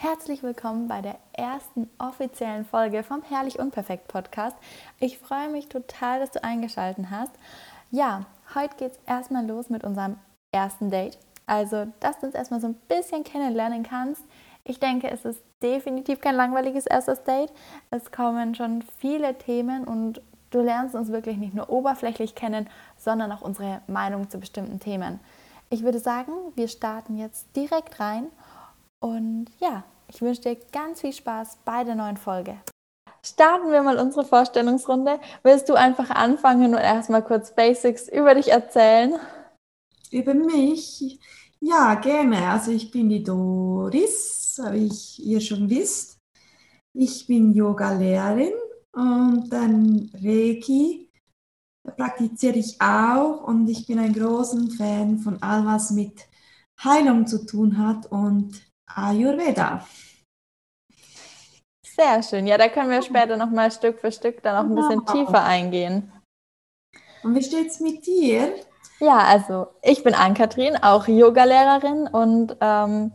Herzlich willkommen bei der ersten offiziellen Folge vom Herrlich Unperfekt Podcast. Ich freue mich total, dass du eingeschaltet hast. Ja, heute geht es erstmal los mit unserem ersten Date. Also, dass du uns erstmal so ein bisschen kennenlernen kannst. Ich denke, es ist definitiv kein langweiliges erstes Date. Es kommen schon viele Themen und du lernst uns wirklich nicht nur oberflächlich kennen, sondern auch unsere Meinung zu bestimmten Themen. Ich würde sagen, wir starten jetzt direkt rein und ja, ich wünsche dir ganz viel Spaß bei der neuen Folge. Starten wir mal unsere Vorstellungsrunde. Willst du einfach anfangen und erstmal kurz Basics über dich erzählen? Über mich? Ja, gerne. Also ich bin die Doris, wie ich ihr schon wisst. Ich bin Yoga-Lehrerin und dann Reiki praktiziere ich auch und ich bin ein großer Fan von all was mit Heilung zu tun hat und Ayurveda. Sehr schön. Ja, da können wir später noch mal Stück für Stück dann auch ein bisschen wow. tiefer eingehen. Und wie steht es mit dir? Ja, also ich bin Ann-Kathrin, auch Yogalehrerin und ähm,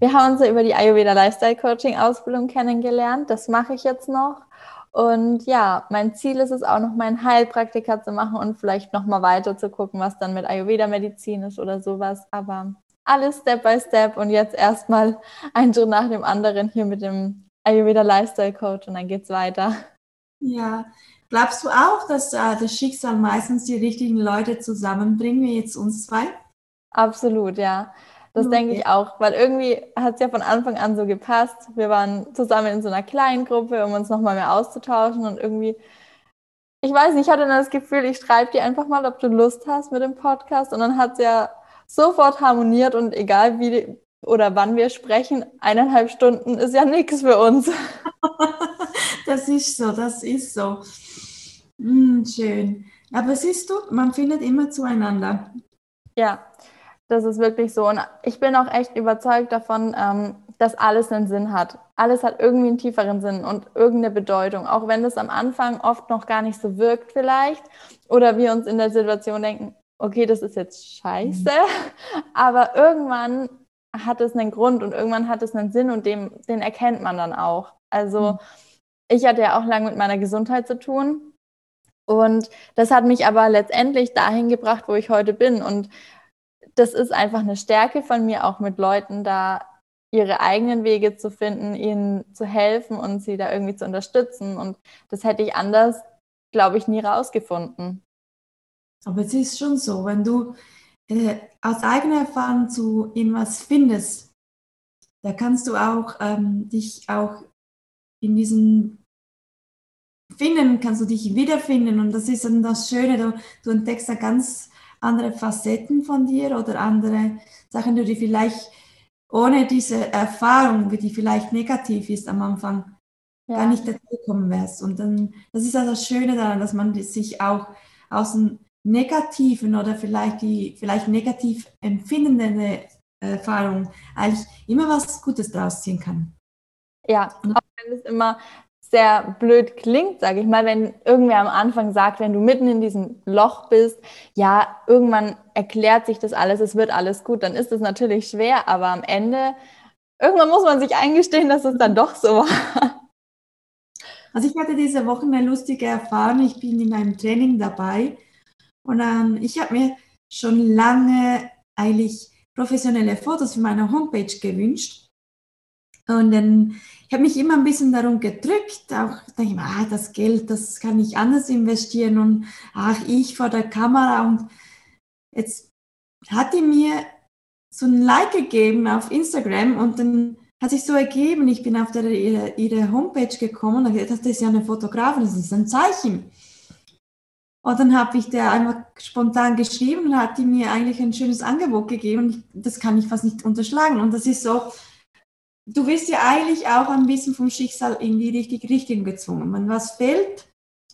wir haben uns ja über die Ayurveda Lifestyle Coaching Ausbildung kennengelernt. Das mache ich jetzt noch. Und ja, mein Ziel ist es auch noch, meinen Heilpraktiker zu machen und vielleicht noch mal weiter zu gucken, was dann mit Ayurveda Medizin ist oder sowas. Aber alles Step by Step und jetzt erstmal ein Schritt nach dem anderen hier mit dem Ayurveda Lifestyle Coach und dann geht's weiter. Ja, glaubst du auch, dass äh, das Schicksal meistens die richtigen Leute zusammenbringt, wie jetzt uns zwei? Absolut, ja. Das okay. denke ich auch, weil irgendwie hat es ja von Anfang an so gepasst. Wir waren zusammen in so einer kleinen Gruppe, um uns nochmal mehr auszutauschen und irgendwie, ich weiß nicht, ich hatte dann das Gefühl, ich schreibe dir einfach mal, ob du Lust hast mit dem Podcast und dann hat es ja sofort harmoniert und egal wie oder wann wir sprechen, eineinhalb Stunden ist ja nichts für uns. das ist so, das ist so. Mm, schön. Aber siehst du, man findet immer zueinander. Ja, das ist wirklich so. Und ich bin auch echt überzeugt davon, ähm, dass alles einen Sinn hat. Alles hat irgendwie einen tieferen Sinn und irgendeine Bedeutung. Auch wenn das am Anfang oft noch gar nicht so wirkt vielleicht oder wir uns in der Situation denken, okay, das ist jetzt scheiße, mhm. aber irgendwann hat es einen Grund und irgendwann hat es einen Sinn und dem, den erkennt man dann auch. Also mhm. ich hatte ja auch lange mit meiner Gesundheit zu tun und das hat mich aber letztendlich dahin gebracht, wo ich heute bin und das ist einfach eine Stärke von mir, auch mit Leuten da ihre eigenen Wege zu finden, ihnen zu helfen und sie da irgendwie zu unterstützen. Und das hätte ich anders, glaube ich, nie rausgefunden. Aber es ist schon so, wenn du äh, aus eigener Erfahrung zu irgendwas findest, da kannst du auch ähm, dich auch in diesen Finden, kannst du dich wiederfinden. Und das ist dann das Schöne, du, du entdeckst da ganz andere Facetten von dir oder andere Sachen, die vielleicht ohne diese Erfahrung, die vielleicht negativ ist am Anfang, ja. gar nicht dazu kommen wärst. Und dann, das ist also das Schöne daran, dass man sich auch aus dem negativen oder vielleicht die vielleicht negativ empfindende Erfahrung eigentlich immer was Gutes draus ziehen kann. Ja, auch wenn es immer sehr blöd klingt, sage ich mal, wenn irgendwer am Anfang sagt, wenn du mitten in diesem Loch bist, ja, irgendwann erklärt sich das alles, es wird alles gut, dann ist es natürlich schwer, aber am Ende, irgendwann muss man sich eingestehen, dass es dann doch so war. Also ich hatte diese Woche eine lustige Erfahrung, ich bin in einem Training dabei und ähm, ich habe mir schon lange eigentlich professionelle Fotos für meine Homepage gewünscht. Und dann, ich habe mich immer ein bisschen darum gedrückt, auch denke ich, ah, das Geld, das kann ich anders investieren und ach, ich vor der Kamera. Und jetzt hat die mir so ein Like gegeben auf Instagram und dann hat sich so ergeben, ich bin auf der, ihre, ihre Homepage gekommen und gesagt, das ist ja eine Fotografin, das ist ein Zeichen. Und dann habe ich der einfach spontan geschrieben und hat die mir eigentlich ein schönes Angebot gegeben. Ich, das kann ich fast nicht unterschlagen. Und das ist so, du wirst ja eigentlich auch ein bisschen vom Schicksal in die richtige Richtung gezwungen. Wenn was fehlt,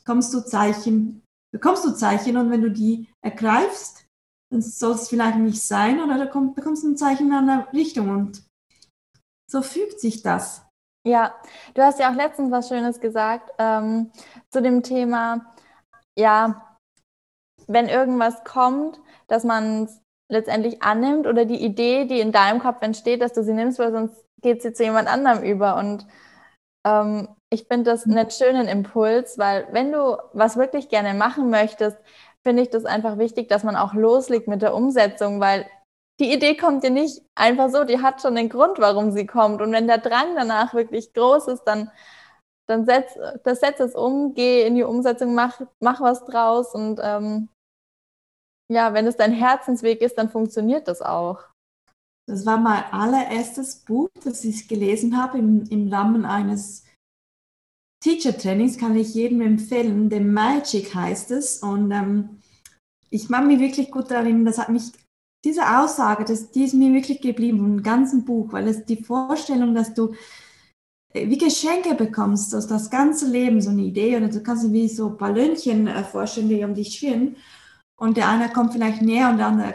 kommst du Zeichen, bekommst du Zeichen und wenn du die ergreifst, dann soll es vielleicht nicht sein oder kommt, bekommst du ein Zeichen in einer Richtung und so fügt sich das. Ja, du hast ja auch letztens was Schönes gesagt ähm, zu dem Thema, ja, wenn irgendwas kommt, dass man letztendlich annimmt oder die Idee, die in deinem Kopf entsteht, dass du sie nimmst, weil sonst geht sie zu jemand anderem über. Und ähm, ich finde das einen schönen Impuls, weil wenn du was wirklich gerne machen möchtest, finde ich das einfach wichtig, dass man auch loslegt mit der Umsetzung, weil die Idee kommt dir nicht einfach so, die hat schon den Grund, warum sie kommt. Und wenn der Drang danach wirklich groß ist, dann, dann setz, das setz es um, geh in die Umsetzung, mach, mach was draus und ähm, ja, wenn es dein Herzensweg ist, dann funktioniert das auch. Das war mein allererstes Buch, das ich gelesen habe im, im Rahmen eines Teacher-Trainings, kann ich jedem empfehlen. The Magic heißt es. Und ähm, ich mache mich wirklich gut darin. Das hat mich, diese Aussage, das, die ist mir wirklich geblieben, im ganzen Buch, weil es die Vorstellung, dass du wie Geschenke bekommst aus das ganze Leben, so eine Idee, oder du kannst dir wie so Ballönchen äh, vorstellen, die um dich schwirren und der eine kommt vielleicht näher und der andere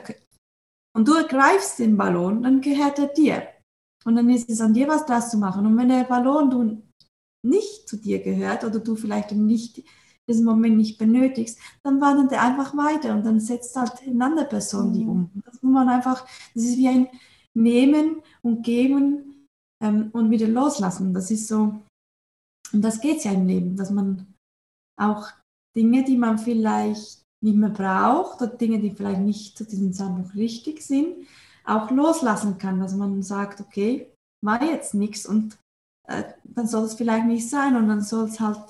und du ergreifst den Ballon, dann gehört er dir. Und dann ist es an dir, was das zu machen. Und wenn der Ballon du nicht zu dir gehört oder du vielleicht nicht diesen Moment nicht benötigst, dann wandert er einfach weiter und dann setzt halt eine andere Person die mhm. um. Das muss man einfach, das ist wie ein Nehmen und Geben ähm, und wieder loslassen. Das ist so, und das geht ja im Leben, dass man auch Dinge, die man vielleicht nicht mehr braucht oder Dinge, die vielleicht nicht zu diesem Zeitpunkt richtig sind, auch loslassen kann, dass man sagt, okay, war jetzt nichts und äh, dann soll es vielleicht nicht sein und dann soll es halt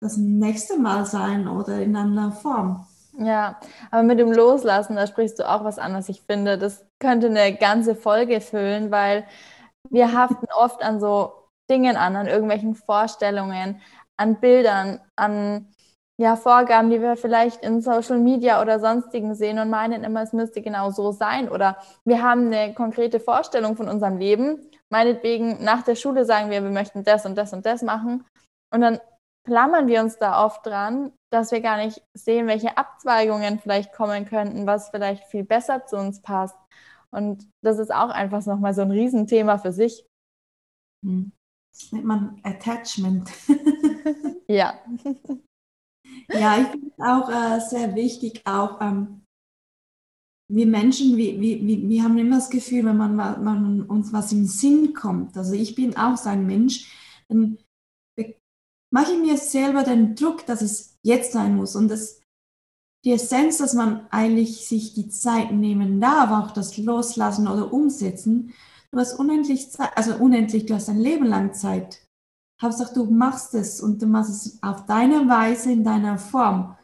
das nächste Mal sein oder in einer Form. Ja, aber mit dem Loslassen, da sprichst du auch was an, was ich finde. Das könnte eine ganze Folge füllen, weil wir haften oft an so Dingen an, an irgendwelchen Vorstellungen, an Bildern, an ja, Vorgaben, die wir vielleicht in Social Media oder sonstigen sehen und meinen immer, es müsste genau so sein. Oder wir haben eine konkrete Vorstellung von unserem Leben. Meinetwegen nach der Schule sagen wir, wir möchten das und das und das machen. Und dann klammern wir uns da oft dran, dass wir gar nicht sehen, welche Abzweigungen vielleicht kommen könnten, was vielleicht viel besser zu uns passt. Und das ist auch einfach nochmal so ein Riesenthema für sich. Hm. Das nennt man Attachment. ja. Ja, ich finde es auch äh, sehr wichtig, auch ähm, wir Menschen, wir, wir, wir haben immer das Gefühl, wenn man, man uns was im Sinn kommt, also ich bin auch so ein Mensch, dann mache ich mir selber den Druck, dass es jetzt sein muss und das, die Essenz, dass man eigentlich sich die Zeit nehmen darf, auch das Loslassen oder Umsetzen, du hast unendlich Zeit, also unendlich, du hast ein Leben lang Zeit. Hauptsache, du machst es und du machst es auf deine Weise, in deiner Form.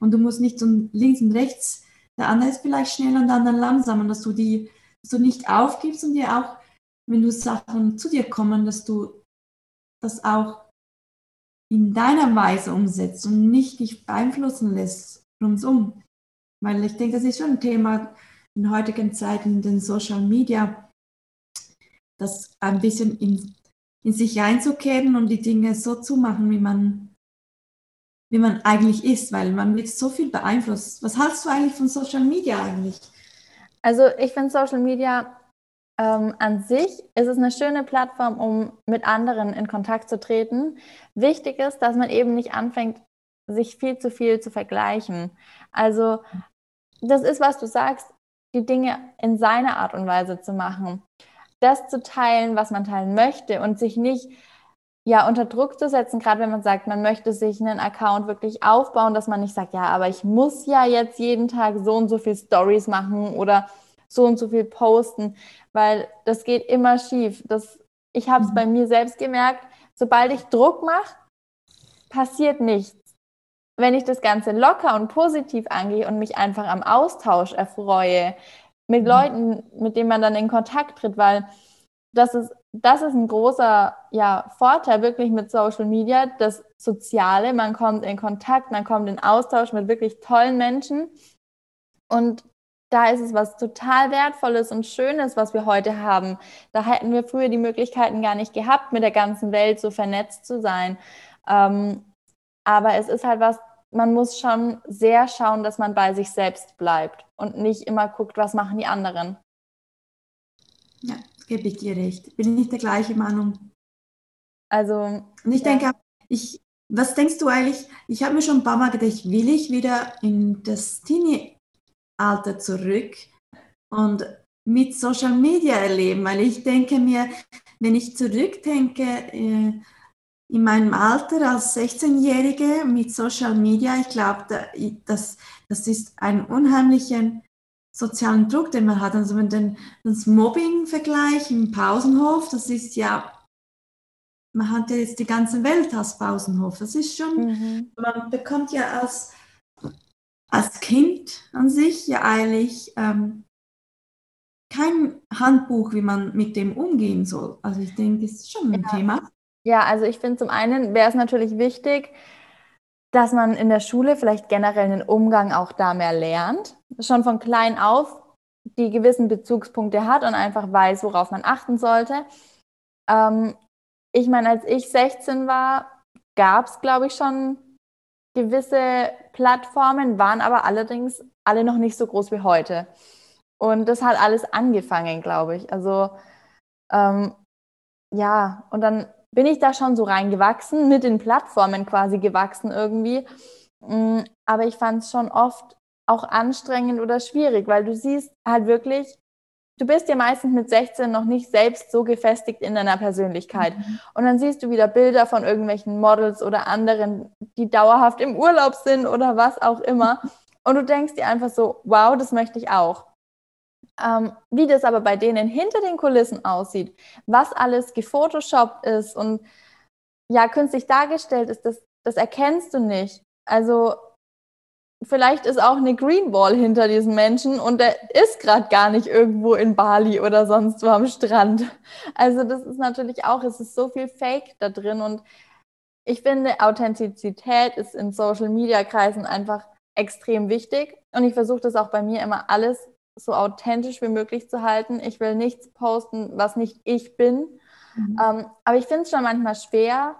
Und du musst nicht so links und rechts, der andere ist vielleicht schnell und der andere langsam. Und dass du die, dass du nicht aufgibst und dir auch, wenn du Sachen zu dir kommen, dass du das auch in deiner Weise umsetzt und nicht dich beeinflussen lässt rundum. Weil ich denke, das ist schon ein Thema in heutigen Zeiten, in den Social Media, das ein bisschen in in sich einzukehren und die Dinge so zu machen, wie man, wie man eigentlich ist, weil man wird so viel beeinflusst. Was hältst du eigentlich von Social Media eigentlich? Also ich finde Social Media ähm, an sich ist es eine schöne Plattform, um mit anderen in Kontakt zu treten. Wichtig ist, dass man eben nicht anfängt, sich viel zu viel zu vergleichen. Also das ist, was du sagst, die Dinge in seiner Art und Weise zu machen das zu teilen, was man teilen möchte und sich nicht ja unter Druck zu setzen, gerade wenn man sagt, man möchte sich einen Account wirklich aufbauen, dass man nicht sagt, ja, aber ich muss ja jetzt jeden Tag so und so viel Stories machen oder so und so viel posten, weil das geht immer schief. Das, ich habe es mhm. bei mir selbst gemerkt, sobald ich Druck mache, passiert nichts. Wenn ich das Ganze locker und positiv angehe und mich einfach am Austausch erfreue, mit mhm. Leuten, mit denen man dann in Kontakt tritt, weil das ist, das ist ein großer ja, Vorteil wirklich mit Social Media, das Soziale, man kommt in Kontakt, man kommt in Austausch mit wirklich tollen Menschen und da ist es was total Wertvolles und Schönes, was wir heute haben. Da hätten wir früher die Möglichkeiten gar nicht gehabt, mit der ganzen Welt so vernetzt zu sein. Ähm, aber es ist halt was, man muss schon sehr schauen, dass man bei sich selbst bleibt und nicht immer guckt, was machen die anderen. Ja, gebe ich dir recht. Bin ich der gleichen Meinung. Also. Und ich ja. denke, ich, was denkst du eigentlich? Ich habe mir schon ein paar Mal gedacht, will ich wieder in das Teenie-Alter zurück? und mit Social Media erleben, weil ich denke mir, wenn ich zurückdenke, äh, in meinem Alter als 16-Jährige mit Social Media, ich glaube, das, das ist ein unheimlicher sozialen Druck, den man hat. Also wenn den, das Mobbing-Vergleich im Pausenhof, das ist ja, man hat ja jetzt die ganze Welt als Pausenhof. Das ist schon, mhm. man bekommt ja als, als Kind an sich ja eigentlich ähm, kein Handbuch, wie man mit dem umgehen soll. Also ich denke, das ist schon ein ja. Thema. Ja, also ich finde zum einen wäre es natürlich wichtig, dass man in der Schule vielleicht generell einen Umgang auch da mehr lernt, schon von klein auf die gewissen Bezugspunkte hat und einfach weiß, worauf man achten sollte. Ähm, ich meine, als ich 16 war, gab es, glaube ich, schon gewisse Plattformen, waren aber allerdings alle noch nicht so groß wie heute. Und das hat alles angefangen, glaube ich. Also ähm, ja, und dann bin ich da schon so reingewachsen, mit den Plattformen quasi gewachsen irgendwie. Mm, aber ich fand es schon oft auch anstrengend oder schwierig, weil du siehst halt wirklich, du bist ja meistens mit 16 noch nicht selbst so gefestigt in deiner Persönlichkeit. Mhm. Und dann siehst du wieder Bilder von irgendwelchen Models oder anderen, die dauerhaft im Urlaub sind oder was auch immer. Und du denkst dir einfach so, wow, das möchte ich auch. Ähm, wie das aber bei denen hinter den Kulissen aussieht, was alles gefotoshoppt ist und ja, künstlich dargestellt ist, das, das erkennst du nicht. Also vielleicht ist auch eine Greenwall hinter diesem Menschen und der ist gerade gar nicht irgendwo in Bali oder sonst wo am Strand. Also das ist natürlich auch, es ist so viel Fake da drin und ich finde, Authentizität ist in Social-Media-Kreisen einfach extrem wichtig und ich versuche das auch bei mir immer alles so authentisch wie möglich zu halten. Ich will nichts posten, was nicht ich bin. Mhm. Ähm, aber ich finde es schon manchmal schwer,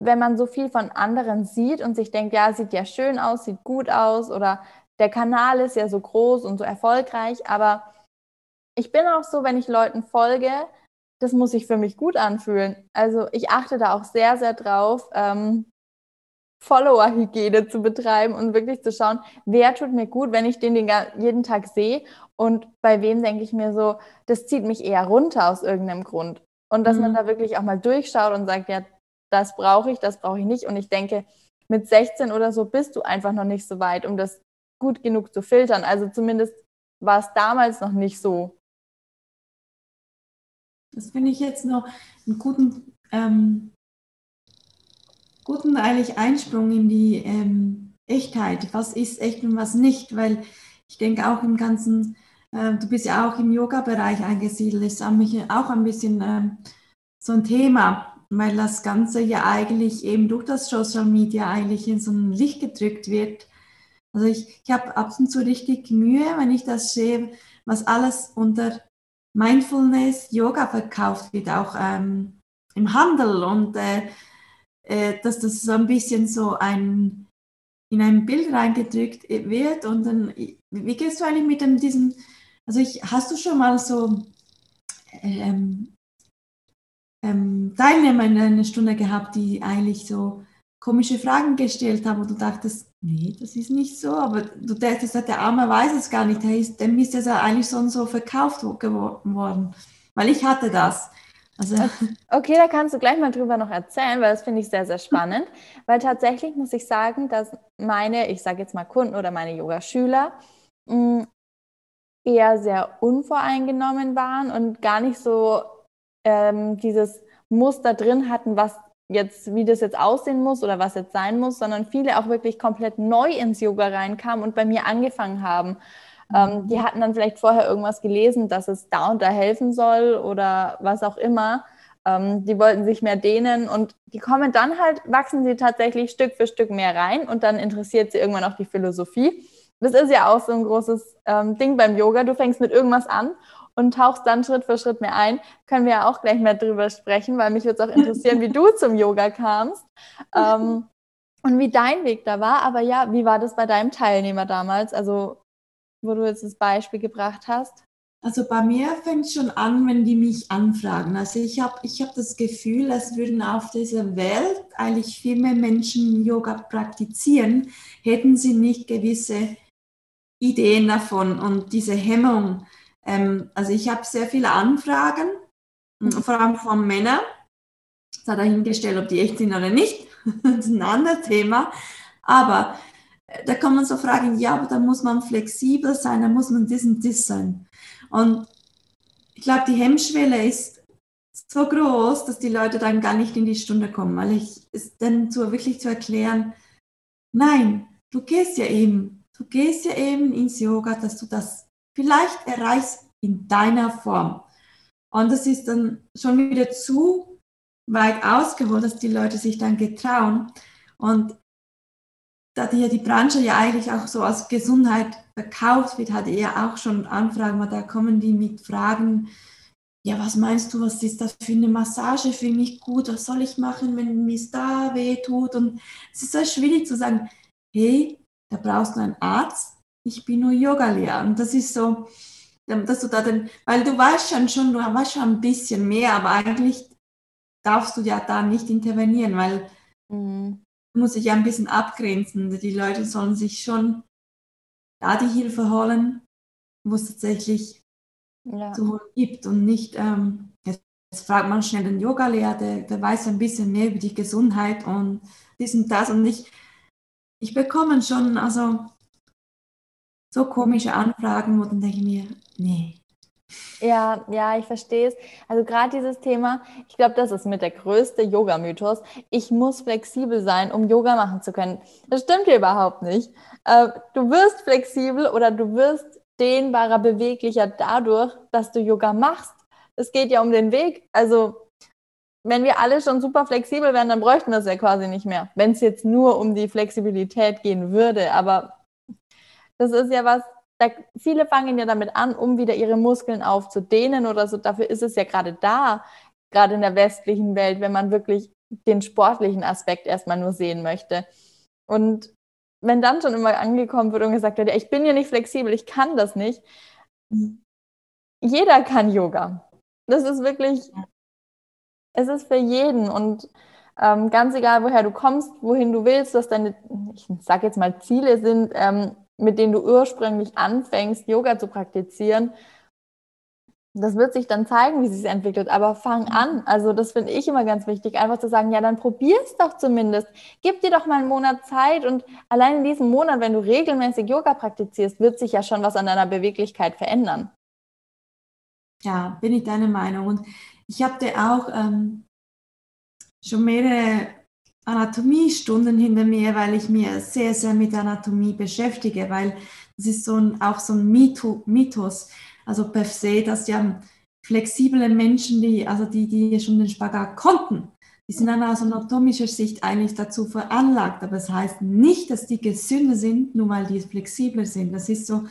wenn man so viel von anderen sieht und sich denkt, ja, sieht ja schön aus, sieht gut aus oder der Kanal ist ja so groß und so erfolgreich. Aber ich bin auch so, wenn ich Leuten folge, das muss sich für mich gut anfühlen. Also ich achte da auch sehr, sehr drauf, ähm, Follower-Hygiene zu betreiben und wirklich zu schauen, wer tut mir gut, wenn ich den, den jeden Tag sehe und bei wem denke ich mir so, das zieht mich eher runter aus irgendeinem Grund. Und dass mhm. man da wirklich auch mal durchschaut und sagt, ja, das brauche ich, das brauche ich nicht. Und ich denke, mit 16 oder so bist du einfach noch nicht so weit, um das gut genug zu filtern. Also zumindest war es damals noch nicht so. Das finde ich jetzt noch einen guten ähm, guten eigentlich Einsprung in die ähm, Echtheit. Was ist echt und was nicht? Weil ich denke auch im ganzen, äh, du bist ja auch im Yoga-Bereich eingesiedelt, ist auch ein bisschen äh, so ein Thema, weil das Ganze ja eigentlich eben durch das Social Media eigentlich in so ein Licht gedrückt wird. Also ich, ich habe ab und zu richtig Mühe, wenn ich das sehe, was alles unter Mindfulness, Yoga verkauft wird, auch ähm, im Handel und äh, äh, dass das so ein bisschen so ein, in ein Bild reingedrückt wird. Und dann, wie gehst du eigentlich mit dem, diesem, also ich, hast du schon mal so ähm, ähm, Teilnehmer in einer Stunde gehabt, die eigentlich so komische Fragen gestellt haben und du dachtest, nee, das ist nicht so, aber du dachtest, der Arme weiß es gar nicht, dem ist es ja eigentlich so und so verkauft worden, weil ich hatte das. Also, okay, da kannst du gleich mal drüber noch erzählen, weil das finde ich sehr, sehr spannend. weil tatsächlich muss ich sagen, dass meine, ich sage jetzt mal Kunden oder meine Yoga-Schüler mm, eher sehr unvoreingenommen waren und gar nicht so ähm, dieses Muster drin hatten, was jetzt, wie das jetzt aussehen muss oder was jetzt sein muss, sondern viele auch wirklich komplett neu ins Yoga reinkamen und bei mir angefangen haben. Ähm, die hatten dann vielleicht vorher irgendwas gelesen, dass es da und da helfen soll oder was auch immer. Ähm, die wollten sich mehr dehnen und die kommen dann halt, wachsen sie tatsächlich Stück für Stück mehr rein und dann interessiert sie irgendwann auch die Philosophie. Das ist ja auch so ein großes ähm, Ding beim Yoga. Du fängst mit irgendwas an und tauchst dann Schritt für Schritt mehr ein. Können wir ja auch gleich mehr drüber sprechen, weil mich würde es auch interessieren, wie du zum Yoga kamst ähm, und wie dein Weg da war. Aber ja, wie war das bei deinem Teilnehmer damals? Also wo du jetzt das Beispiel gebracht hast? Also bei mir fängt es schon an, wenn die mich anfragen. Also ich habe ich hab das Gefühl, es würden auf dieser Welt eigentlich viel mehr Menschen Yoga praktizieren, hätten sie nicht gewisse Ideen davon und diese Hemmung. Ähm, also ich habe sehr viele Anfragen, mhm. vor allem von Männern. Das hat dahingestellt, ob die echt sind oder nicht. das ist ein anderes Thema. Aber da kann man so fragen, ja, aber da muss man flexibel sein, da muss man das und das sein. Und ich glaube, die Hemmschwelle ist so groß, dass die Leute dann gar nicht in die Stunde kommen, weil ich es dann so wirklich zu erklären, nein, du gehst ja eben, du gehst ja eben ins Yoga, dass du das vielleicht erreichst in deiner Form. Und das ist dann schon wieder zu weit ausgeholt, dass die Leute sich dann getrauen. Und da die, die Branche ja eigentlich auch so als Gesundheit verkauft wird, hatte ihr auch schon Anfragen, da kommen die mit Fragen, ja, was meinst du, was ist das für eine Massage für mich gut, was soll ich machen, wenn mir da weh tut? Und es ist so schwierig zu sagen, hey, da brauchst du einen Arzt, ich bin nur Yoga-Lehrer. Und das ist so, dass du da dann, weil du weißt schon, schon, du weißt schon ein bisschen mehr, aber eigentlich darfst du ja da nicht intervenieren, weil mhm. Du musst dich ja ein bisschen abgrenzen. Die Leute sollen sich schon da die Hilfe holen, wo es tatsächlich ja. zu holen gibt und nicht, ähm, jetzt, jetzt, fragt man schnell den Yoga-Lehrer, der, der weiß ein bisschen mehr über die Gesundheit und dies und das und ich, ich bekomme schon also so komische Anfragen, wo dann denke ich mir, nee, ja, ja, ich verstehe es. Also gerade dieses Thema, ich glaube, das ist mit der größte Yoga-Mythos. Ich muss flexibel sein, um Yoga machen zu können. Das stimmt hier überhaupt nicht. Äh, du wirst flexibel oder du wirst dehnbarer, beweglicher dadurch, dass du Yoga machst. Es geht ja um den Weg. Also wenn wir alle schon super flexibel wären, dann bräuchten wir es ja quasi nicht mehr. Wenn es jetzt nur um die Flexibilität gehen würde. Aber das ist ja was, da, viele fangen ja damit an, um wieder ihre Muskeln aufzudehnen oder so. Dafür ist es ja gerade da, gerade in der westlichen Welt, wenn man wirklich den sportlichen Aspekt erstmal nur sehen möchte. Und wenn dann schon immer angekommen wird und gesagt wird, ja, ich bin ja nicht flexibel, ich kann das nicht. Jeder kann Yoga. Das ist wirklich, es ist für jeden und ähm, ganz egal, woher du kommst, wohin du willst, was deine, ich sag jetzt mal, Ziele sind, ähm, mit denen du ursprünglich anfängst, Yoga zu praktizieren, das wird sich dann zeigen, wie sich entwickelt, aber fang mhm. an. Also das finde ich immer ganz wichtig, einfach zu sagen, ja, dann probier es doch zumindest. Gib dir doch mal einen Monat Zeit und allein in diesem Monat, wenn du regelmäßig Yoga praktizierst, wird sich ja schon was an deiner Beweglichkeit verändern. Ja, bin ich deiner Meinung. Und ich habe dir auch ähm, schon mehrere Anatomiestunden hinter mir, weil ich mir sehr, sehr mit Anatomie beschäftige, weil das ist so ein, auch so ein Mythos, also per se, dass ja flexible Menschen, die, also die, die schon den Spagat konnten, die sind dann aus anatomischer Sicht eigentlich dazu veranlagt. Aber das heißt nicht, dass die gesünder sind, nur weil die flexibler sind. Das ist so,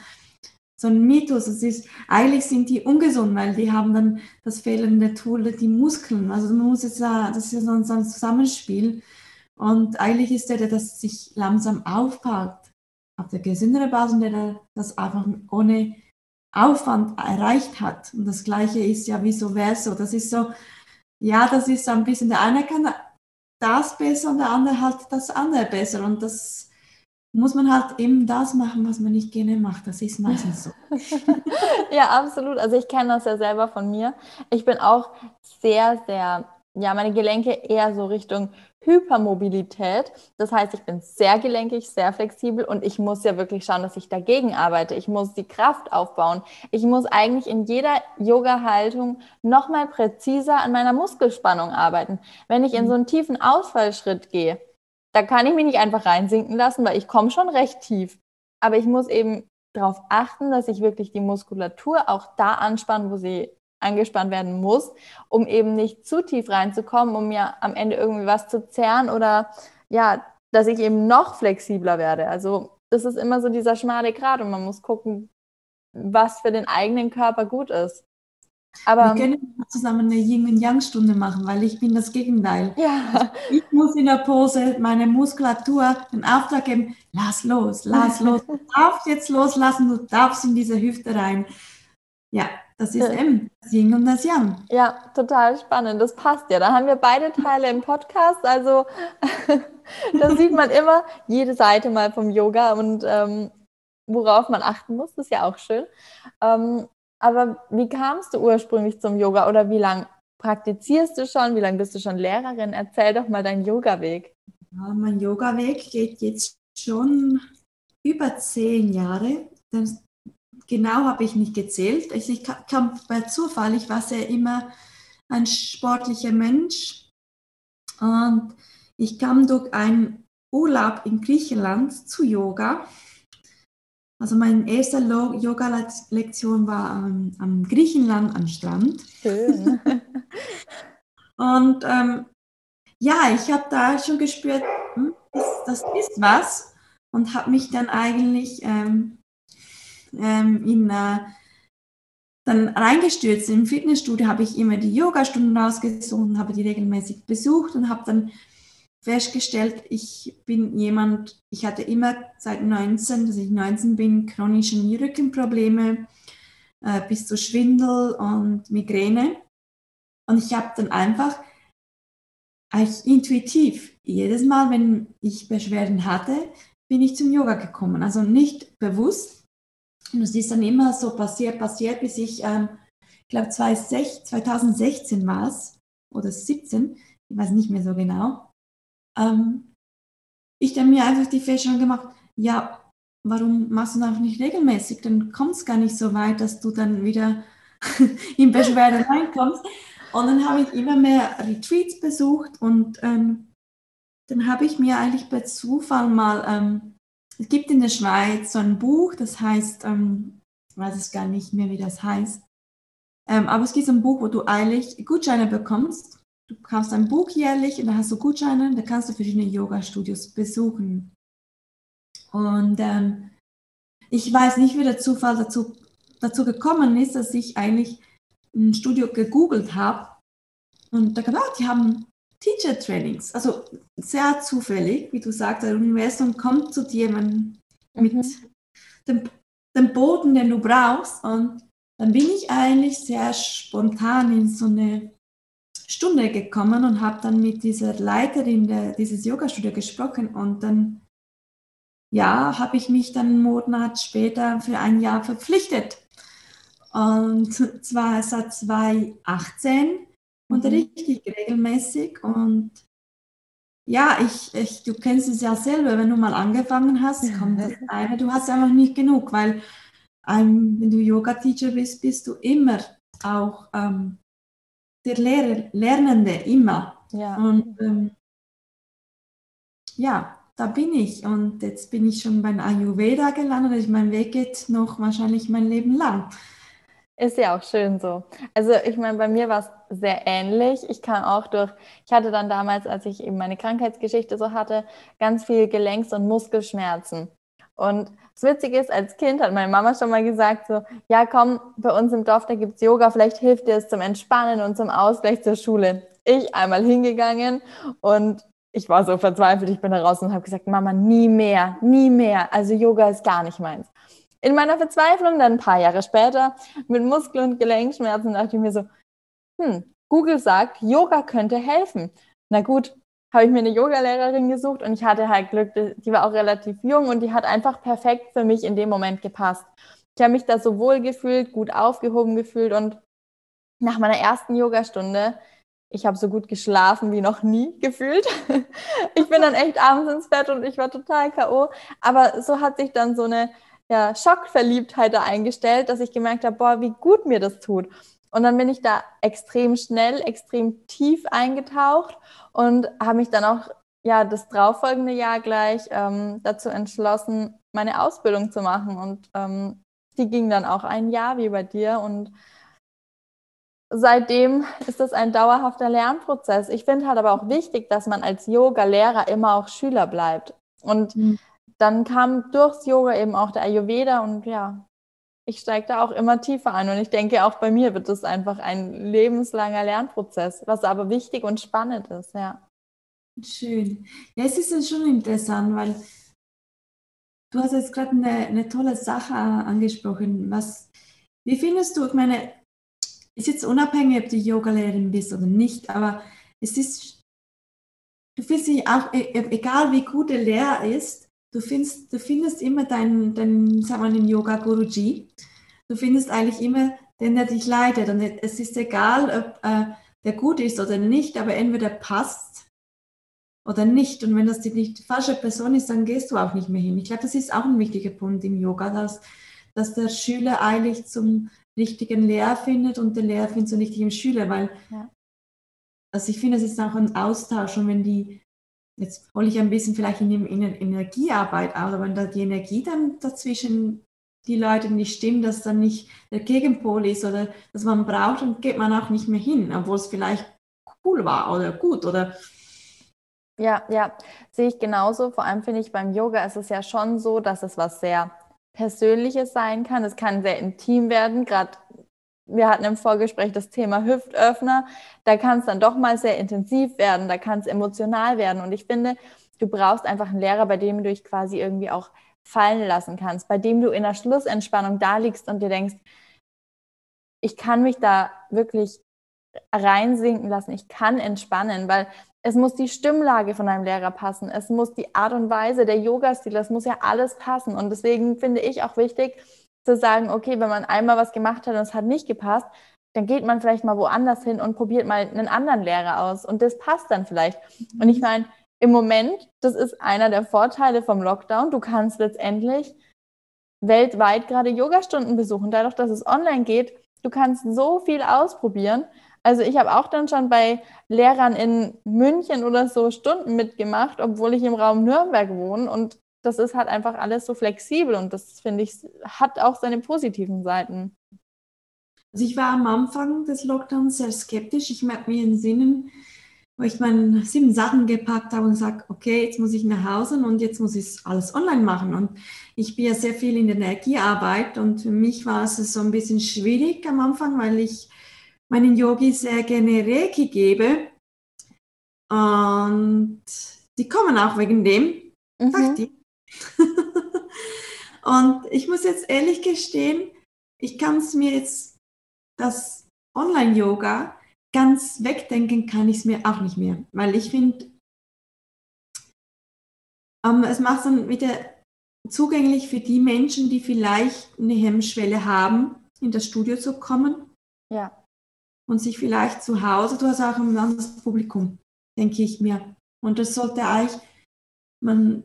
so ein Mythos. Das ist, eigentlich sind die ungesund, weil die haben dann das fehlende Tool, die Muskeln. Also man muss jetzt sagen, das ist so ein Zusammenspiel. Und eigentlich ist der, der das sich langsam aufbaut, auf der gesünderen Basis, der das einfach ohne Aufwand erreicht hat. Und das Gleiche ist ja vice versa. Das ist so, ja, das ist so ein bisschen, der eine kann das besser und der andere halt das andere besser. Und das muss man halt eben das machen, was man nicht gerne macht. Das ist meistens so. ja, absolut. Also ich kenne das ja selber von mir. Ich bin auch sehr, sehr ja, meine Gelenke eher so Richtung Hypermobilität. Das heißt, ich bin sehr gelenkig, sehr flexibel und ich muss ja wirklich schauen, dass ich dagegen arbeite. Ich muss die Kraft aufbauen. Ich muss eigentlich in jeder Yoga-Haltung nochmal präziser an meiner Muskelspannung arbeiten. Wenn ich in so einen tiefen Ausfallschritt gehe, da kann ich mich nicht einfach reinsinken lassen, weil ich komme schon recht tief. Aber ich muss eben darauf achten, dass ich wirklich die Muskulatur auch da anspanne, wo sie angespannt werden muss, um eben nicht zu tief reinzukommen, um mir am Ende irgendwie was zu zerren oder ja, dass ich eben noch flexibler werde. Also das ist immer so dieser schmale Grat und man muss gucken, was für den eigenen Körper gut ist. Aber wir können zusammen eine Yin Yang Stunde machen, weil ich bin das Gegenteil. Ja. Ich muss in der Pose meine Muskulatur den Auftrag geben, lass los, lass los. Du darfst jetzt loslassen, du darfst in diese Hüfte rein. Ja, das ist M, das Yin und das Yang. Ja, total spannend. Das passt ja. Da haben wir beide Teile im Podcast. Also da sieht man immer jede Seite mal vom Yoga. Und ähm, worauf man achten muss, das ist ja auch schön. Ähm, aber wie kamst du ursprünglich zum Yoga oder wie lange praktizierst du schon? Wie lange bist du schon Lehrerin? Erzähl doch mal deinen Yoga-Weg. Ja, mein Yoga-Weg geht jetzt schon über zehn Jahre. Das, genau habe ich nicht gezählt. Ich, ich kam bei Zufall, ich war sehr immer ein sportlicher Mensch und ich kam durch einen Urlaub in Griechenland zu Yoga. Also meine erste Yoga-Lektion war am, am, Griechenland am Strand. Schön. und ähm, ja, ich habe da schon gespürt, hm, das, das, ist was und habe mich dann eigentlich ähm, ähm, in, äh, dann reingestürzt. Im Fitnessstudio habe ich immer die Yogastunden rausgesucht und habe die regelmäßig besucht und habe dann festgestellt, ich bin jemand, ich hatte immer seit 19, dass ich 19 bin, chronische Rückenprobleme äh, bis zu Schwindel und Migräne. Und ich habe dann einfach eigentlich intuitiv, jedes Mal, wenn ich Beschwerden hatte, bin ich zum Yoga gekommen. Also nicht bewusst. Und es ist dann immer so passiert, passiert, bis ich, ähm, ich glaube 2016 war es, oder 17, ich weiß nicht mehr so genau, ähm, ich dann mir einfach die Feststellung gemacht, ja, warum machst du das nicht regelmäßig? Dann kommt es gar nicht so weit, dass du dann wieder in Beschwerden reinkommst. Und dann habe ich immer mehr Retreats besucht und ähm, dann habe ich mir eigentlich bei Zufall mal, ähm, es gibt in der Schweiz so ein Buch, das heißt, ähm, ich weiß es gar nicht mehr, wie das heißt, ähm, aber es gibt so ein Buch, wo du eigentlich Gutscheine bekommst. Du kaufst ein Buch jährlich und da hast du Gutscheine, da kannst du verschiedene Yoga-Studios besuchen. Und ähm, ich weiß nicht, wie der Zufall dazu, dazu gekommen ist, dass ich eigentlich ein Studio gegoogelt habe und da kam, ah, die haben Teacher Trainings. Also sehr zufällig, wie du sagst, das Universum kommt zu dir mit mhm. dem, dem Boden, den du brauchst. Und dann bin ich eigentlich sehr spontan in so eine Stunde gekommen und habe dann mit dieser Leiterin der, dieses Yoga-Studio gesprochen und dann ja, habe ich mich dann einen Monat später für ein Jahr verpflichtet. Und zwar seit 2018 unterrichte ich regelmäßig und ja, ich, ich, du kennst es ja selber, wenn du mal angefangen hast, kommt das eine, du hast einfach nicht genug, weil ähm, wenn du Yoga-Teacher bist, bist du immer auch ähm, der Lehrer, Lernende, immer. Ja. Und ähm, ja, da bin ich und jetzt bin ich schon beim Ayurveda gelandet. Ich, mein Weg geht noch wahrscheinlich mein Leben lang. Ist ja auch schön so. Also ich meine, bei mir war es sehr ähnlich. Ich kam auch durch, ich hatte dann damals, als ich eben meine Krankheitsgeschichte so hatte, ganz viel Gelenks- und Muskelschmerzen. Und das Witzige ist, als Kind hat meine Mama schon mal gesagt, so, ja komm, bei uns im Dorf, da gibt es Yoga, vielleicht hilft dir es zum Entspannen und zum Ausgleich zur Schule. Ich einmal hingegangen und ich war so verzweifelt, ich bin da raus und habe gesagt, Mama, nie mehr, nie mehr. Also Yoga ist gar nicht meins in meiner Verzweiflung, dann ein paar Jahre später, mit Muskel- und Gelenkschmerzen, dachte ich mir so, hm, Google sagt, Yoga könnte helfen. Na gut, habe ich mir eine Yogalehrerin gesucht und ich hatte halt Glück, die war auch relativ jung und die hat einfach perfekt für mich in dem Moment gepasst. Ich habe mich da so wohl gefühlt, gut aufgehoben gefühlt und nach meiner ersten Yogastunde, ich habe so gut geschlafen wie noch nie gefühlt. Ich bin dann echt abends ins Bett und ich war total K.O. Aber so hat sich dann so eine ja, Schockverliebtheit da eingestellt, dass ich gemerkt habe, boah, wie gut mir das tut. Und dann bin ich da extrem schnell, extrem tief eingetaucht und habe mich dann auch ja das darauffolgende Jahr gleich ähm, dazu entschlossen, meine Ausbildung zu machen. Und ähm, die ging dann auch ein Jahr wie bei dir. Und seitdem ist das ein dauerhafter Lernprozess. Ich finde halt aber auch wichtig, dass man als Yoga-Lehrer immer auch Schüler bleibt. Und mhm dann kam durchs Yoga eben auch der Ayurveda und ja, ich steige da auch immer tiefer ein und ich denke, auch bei mir wird es einfach ein lebenslanger Lernprozess, was aber wichtig und spannend ist, ja. Schön. Ja, es ist schon interessant, weil du hast jetzt gerade eine, eine tolle Sache angesprochen. Was, wie findest du, ich meine, ist jetzt unabhängig, ob du Yogalehrerin bist oder nicht, aber es ist, du fühlst dich auch, e, e, egal wie gut der Lehrer ist, du findest, du findest immer deinen, deinen sagen wir, den Yoga Guruji. Du findest eigentlich immer den, der dich leitet. Und es ist egal, ob äh, der gut ist oder nicht, aber entweder passt oder nicht. Und wenn das die nicht falsche Person ist, dann gehst du auch nicht mehr hin. Ich glaube, das ist auch ein wichtiger Punkt im Yoga, dass, dass der Schüler eigentlich zum richtigen Lehrer findet und der Lehrer findet zum richtigen Schüler, weil ja. also ich finde, es ist auch ein Austausch und wenn die, jetzt hole ich ein bisschen vielleicht in, in Energiearbeit aus, aber wenn da die Energie dann dazwischen die Leute nicht stimmen, dass dann nicht der Gegenpol ist oder dass man braucht, dann geht man auch nicht mehr hin, obwohl es vielleicht cool war oder gut oder ja, ja, sehe ich genauso. Vor allem finde ich beim Yoga ist es ja schon so, dass es was sehr Persönliches sein kann. Es kann sehr intim werden. Gerade wir hatten im Vorgespräch das Thema Hüftöffner. Da kann es dann doch mal sehr intensiv werden. Da kann es emotional werden. Und ich finde, du brauchst einfach einen Lehrer, bei dem du dich quasi irgendwie auch fallen lassen kannst, bei dem du in der Schlussentspannung da liegst und dir denkst, ich kann mich da wirklich reinsinken lassen, ich kann entspannen, weil es muss die Stimmlage von deinem Lehrer passen, es muss die Art und Weise, der Yoga-Stil, das muss ja alles passen. Und deswegen finde ich auch wichtig zu sagen, okay, wenn man einmal was gemacht hat und es hat nicht gepasst, dann geht man vielleicht mal woanders hin und probiert mal einen anderen Lehrer aus und das passt dann vielleicht. Und ich meine, im Moment, das ist einer der Vorteile vom Lockdown, du kannst letztendlich weltweit gerade Yogastunden besuchen, dadurch, dass es online geht. Du kannst so viel ausprobieren also ich habe auch dann schon bei Lehrern in München oder so Stunden mitgemacht, obwohl ich im Raum Nürnberg wohne. Und das ist halt einfach alles so flexibel und das finde ich hat auch seine positiven Seiten. Also ich war am Anfang des Lockdowns sehr skeptisch. Ich merke mir in Sinnen, wo ich meine sieben Sachen gepackt habe und gesagt, okay, jetzt muss ich nach Hause und jetzt muss ich alles online machen. Und ich bin ja sehr viel in der Energiearbeit und für mich war es so ein bisschen schwierig am Anfang, weil ich meinen Yogis sehr gerne Reiki gebe. Und die kommen auch wegen dem. Mhm. und ich muss jetzt ehrlich gestehen, ich kann es mir jetzt, das Online-Yoga, ganz wegdenken kann ich es mir auch nicht mehr. Weil ich finde, ähm, es macht es dann wieder zugänglich für die Menschen, die vielleicht eine Hemmschwelle haben, in das Studio zu kommen. Ja und sich vielleicht zu Hause, du hast auch ein anderes Publikum, denke ich mir. Und das sollte eigentlich, man,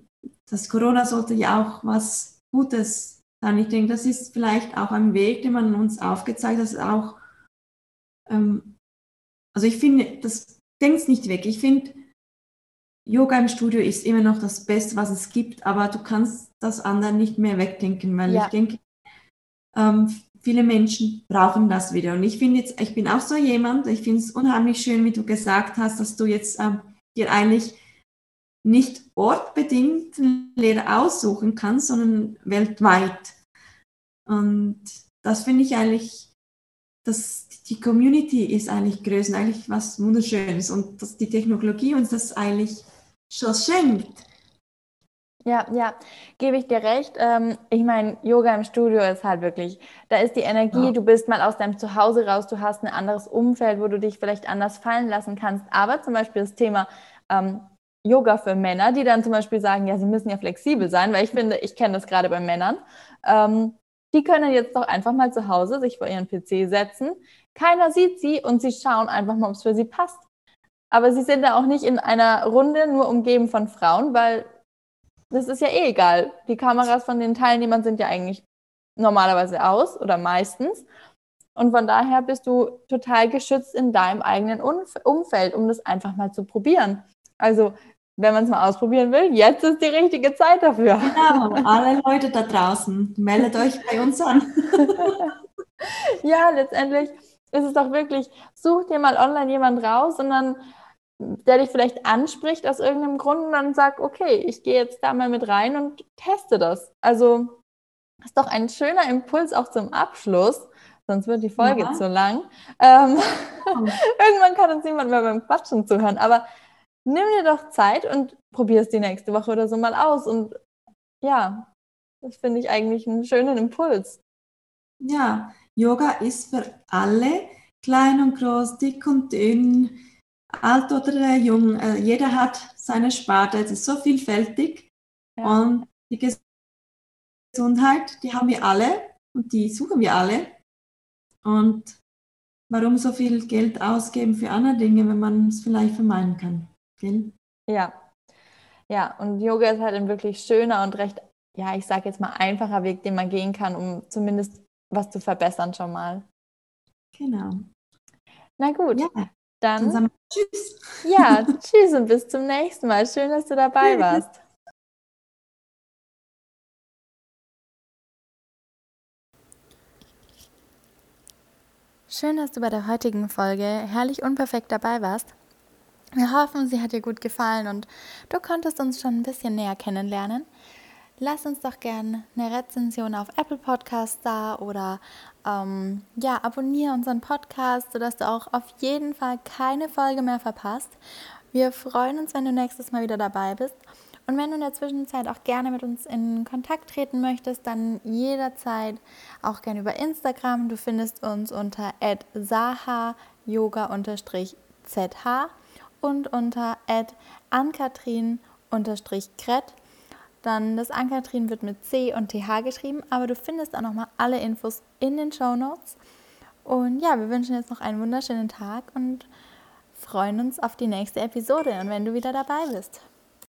das Corona sollte ja auch was Gutes sein. Ich denke, das ist vielleicht auch ein Weg, den man uns aufgezeigt hat, auch, ähm, also ich finde, das denkt nicht weg. Ich finde, Yoga im Studio ist immer noch das Beste, was es gibt, aber du kannst das andere nicht mehr wegdenken, weil ja. ich denke, ähm, viele Menschen brauchen das wieder. Und ich finde jetzt, ich bin auch so jemand, ich finde es unheimlich schön, wie du gesagt hast, dass du jetzt ähm, dir eigentlich nicht ortbedingt Lehrer aussuchen kannst, sondern weltweit. Und das finde ich eigentlich, dass die Community ist eigentlich größer, eigentlich was Wunderschönes und dass die Technologie uns das eigentlich schon schenkt. Ja, ja, gebe ich dir recht. Ähm, ich meine, Yoga im Studio ist halt wirklich, da ist die Energie, ja. du bist mal aus deinem Zuhause raus, du hast ein anderes Umfeld, wo du dich vielleicht anders fallen lassen kannst. Aber zum Beispiel das Thema ähm, Yoga für Männer, die dann zum Beispiel sagen, ja, sie müssen ja flexibel sein, weil ich finde, ich kenne das gerade bei Männern. Ähm, die können jetzt doch einfach mal zu Hause sich vor ihren PC setzen. Keiner sieht sie und sie schauen einfach mal, ob es für sie passt. Aber sie sind da auch nicht in einer Runde nur umgeben von Frauen, weil das ist ja eh egal. Die Kameras von den Teilnehmern sind ja eigentlich normalerweise aus oder meistens. Und von daher bist du total geschützt in deinem eigenen Umfeld, um das einfach mal zu probieren. Also, wenn man es mal ausprobieren will, jetzt ist die richtige Zeit dafür. Genau, alle Leute da draußen, meldet euch bei uns an. ja, letztendlich ist es doch wirklich, such dir mal online jemand raus und dann der dich vielleicht anspricht aus irgendeinem Grund und dann sagt, okay, ich gehe jetzt da mal mit rein und teste das. Also ist doch ein schöner Impuls auch zum Abschluss, sonst wird die Folge ja. zu lang. Ähm, irgendwann kann uns niemand mehr beim Quatschen zuhören, aber nimm dir doch Zeit und probier es die nächste Woche oder so mal aus. Und ja, das finde ich eigentlich einen schönen Impuls. Ja, Yoga ist für alle, klein und groß, dick und dünn, alt oder jung, äh, jeder hat seine Sparte, es ist so vielfältig. Ja. Und die Gesundheit, die haben wir alle und die suchen wir alle. Und warum so viel Geld ausgeben für andere Dinge, wenn man es vielleicht vermeiden kann? Gell? Ja. Ja, und Yoga ist halt ein wirklich schöner und recht, ja, ich sage jetzt mal einfacher Weg, den man gehen kann, um zumindest was zu verbessern schon mal. Genau. Na gut, Ja, dann, dann sagen wir Tschüss. ja, tschüss und bis zum nächsten Mal. Schön, dass du dabei warst. Schön, dass du bei der heutigen Folge herrlich unperfekt dabei warst. Wir hoffen, sie hat dir gut gefallen und du konntest uns schon ein bisschen näher kennenlernen. Lass uns doch gerne eine Rezension auf Apple Podcasts da oder ähm, ja, abonniere unseren Podcast, sodass du auch auf jeden Fall keine Folge mehr verpasst. Wir freuen uns, wenn du nächstes Mal wieder dabei bist. Und wenn du in der Zwischenzeit auch gerne mit uns in Kontakt treten möchtest, dann jederzeit auch gerne über Instagram. Du findest uns unter saha-yoga-zh und unter ankatrin-kret. Dann das Ankatrin wird mit C und TH geschrieben, aber du findest auch nochmal alle Infos in den Show Notes. Und ja, wir wünschen jetzt noch einen wunderschönen Tag und freuen uns auf die nächste Episode und wenn du wieder dabei bist.